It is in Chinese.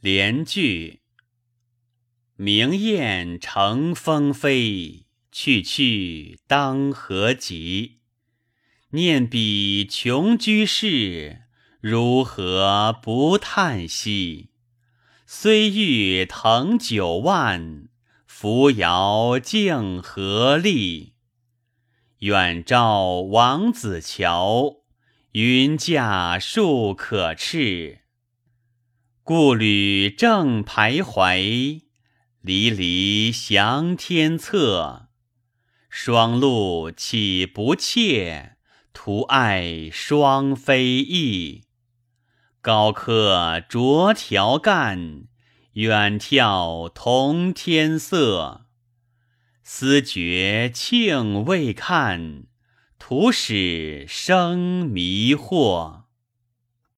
连句。明雁乘风飞，去去当何及？念彼穷居士，如何不叹息？虽欲腾九万，扶摇竟何力？远照王子乔，云驾树可赤。故履正徘徊，离离翔天策。双陆岂不怯？徒爱双飞翼。高客着条干，远眺同天色。思觉庆未看，徒使生迷惑。